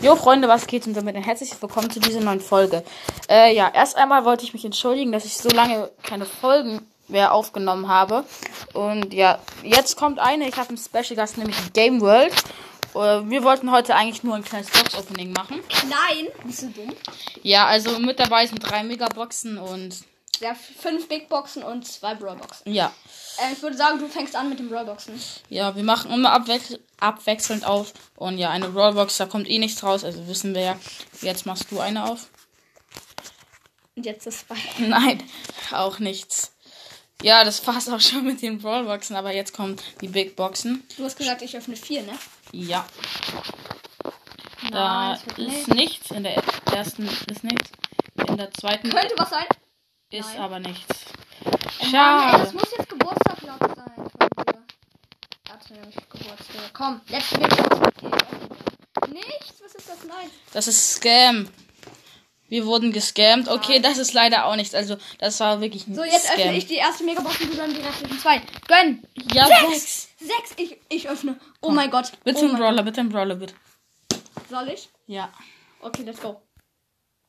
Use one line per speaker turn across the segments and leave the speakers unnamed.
Jo Freunde, was geht und damit ein herzliches Willkommen zu dieser neuen Folge. Äh, ja, erst einmal wollte ich mich entschuldigen, dass ich so lange keine Folgen mehr aufgenommen habe. Und ja, jetzt kommt eine. Ich habe einen Special Gast, nämlich Game World. Äh, wir wollten heute eigentlich nur ein kleines Box-Opening machen.
Nein, bist du dumm?
Ja, also mit dabei sind drei Megaboxen und
Ja, fünf Big Boxen und zwei Brawl Boxen.
ja.
Äh, ich würde sagen, du fängst an mit den Brawl Boxen.
Ja, wir machen immer abwech abwechselnd auf. Und ja, eine Rollbox, da kommt eh nichts raus, also wissen wir ja. Jetzt machst du eine auf.
Und jetzt das zwei.
Nein, auch nichts. Ja, das war's auch schon mit den Brawlboxen, aber jetzt kommen die Big Boxen.
Du hast gesagt, ich öffne vier, ne?
Ja. Da
wird
ist
nicht.
nichts. In der ersten ist nichts. In der zweiten
Könnte was sein.
ist
nein.
aber nichts.
Mann, ey, das
Schade.
muss jetzt Geburtstag sein von dir. Warte, nicht Geburtstag. Komm, letzte. Nichts? Was ist das? Nein.
Das ist Scam. Wir wurden gescammt. Okay, das ist leider auch nichts. Also, das war wirklich ein
So, jetzt
Scam.
öffne ich die erste Megabox und du dann die restlichen zwei. Gönn!
Ja,
Sechs!
sechs.
Sechs! Ich, ich öffne. Oh mein Gott.
Bitte
oh
ein
mein
Brawler, bitte ein Brawler, bitte.
Soll ich?
Ja.
Okay, let's go.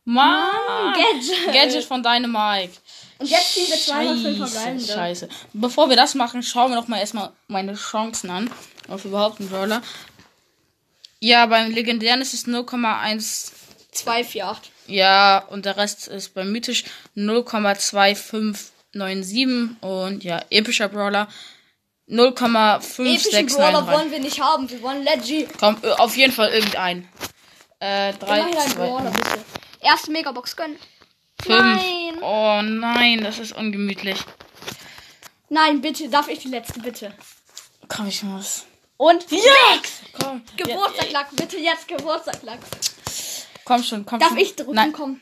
Mann!
Gadget.
Gadget von Dynamite.
Und jetzt ziehen wir zweimal fünf
Scheiße,
verbleibende.
scheiße. Bevor wir das machen, schauen wir doch mal erstmal meine Chancen an. Auf überhaupt einen Brawler. Ja, beim legendären ist es 0,1.
2, 4, 8.
Ja, und der Rest ist beim mythisch 0,2597. Und ja, epischer Brawler
Epischen Brawler
0,5693.
wollen wir nicht haben. Wir wollen Leggy.
Komm, äh, auf jeden Fall irgendein. Äh, 3,
Immerhin ein
2,
Brawler, bitte. Erste Megabox gönnen.
5.
Nein.
Oh nein, das ist ungemütlich.
Nein, bitte. Darf ich die letzte, bitte?
Komm, ich muss.
Und sechs.
Komm,
Geburtstaglack. Bitte jetzt Geburtstaglack.
komm schon, komm
Darf
schon.
ich drücken?
Nein.
Komm.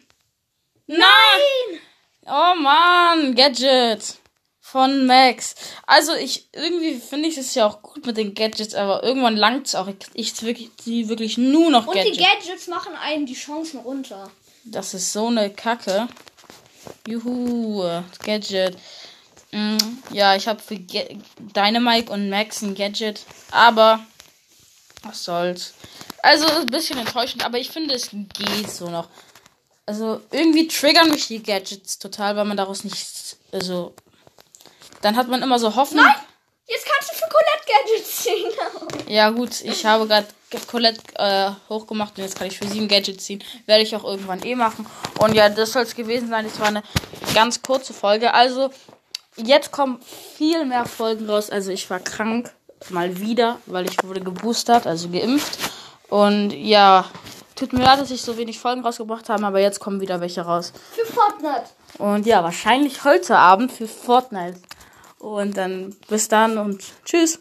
Nein! Oh Mann, Gadget von Max. Also ich irgendwie finde ich es ja auch gut mit den Gadgets, aber irgendwann langt es auch. Ich, ich wirklich die wirklich nur noch
Und
Gadgets.
die Gadgets machen einen die Chancen runter.
das ist so eine Kacke. Juhu, Gadget. Mm, ja, ich habe für Ga Dynamite und Max ein Gadget, aber was soll's. Also ein bisschen enttäuschend, aber ich finde es geht so noch. Also irgendwie triggern mich die Gadgets total, weil man daraus nichts. Also dann hat man immer so Hoffnung.
Nein! Jetzt kannst du für Colette Gadgets ziehen.
Ja gut, ich habe gerade Colette äh, hochgemacht und jetzt kann ich für sieben Gadgets ziehen. Werde ich auch irgendwann eh machen. Und ja, das soll es gewesen sein. Das war eine ganz kurze Folge. Also jetzt kommen viel mehr Folgen raus. Also ich war krank mal wieder, weil ich wurde geboostert, also geimpft. Und ja, tut mir leid, dass ich so wenig Folgen rausgebracht habe, aber jetzt kommen wieder welche raus.
Für Fortnite.
Und ja, wahrscheinlich heute Abend für Fortnite. Und dann bis dann und tschüss.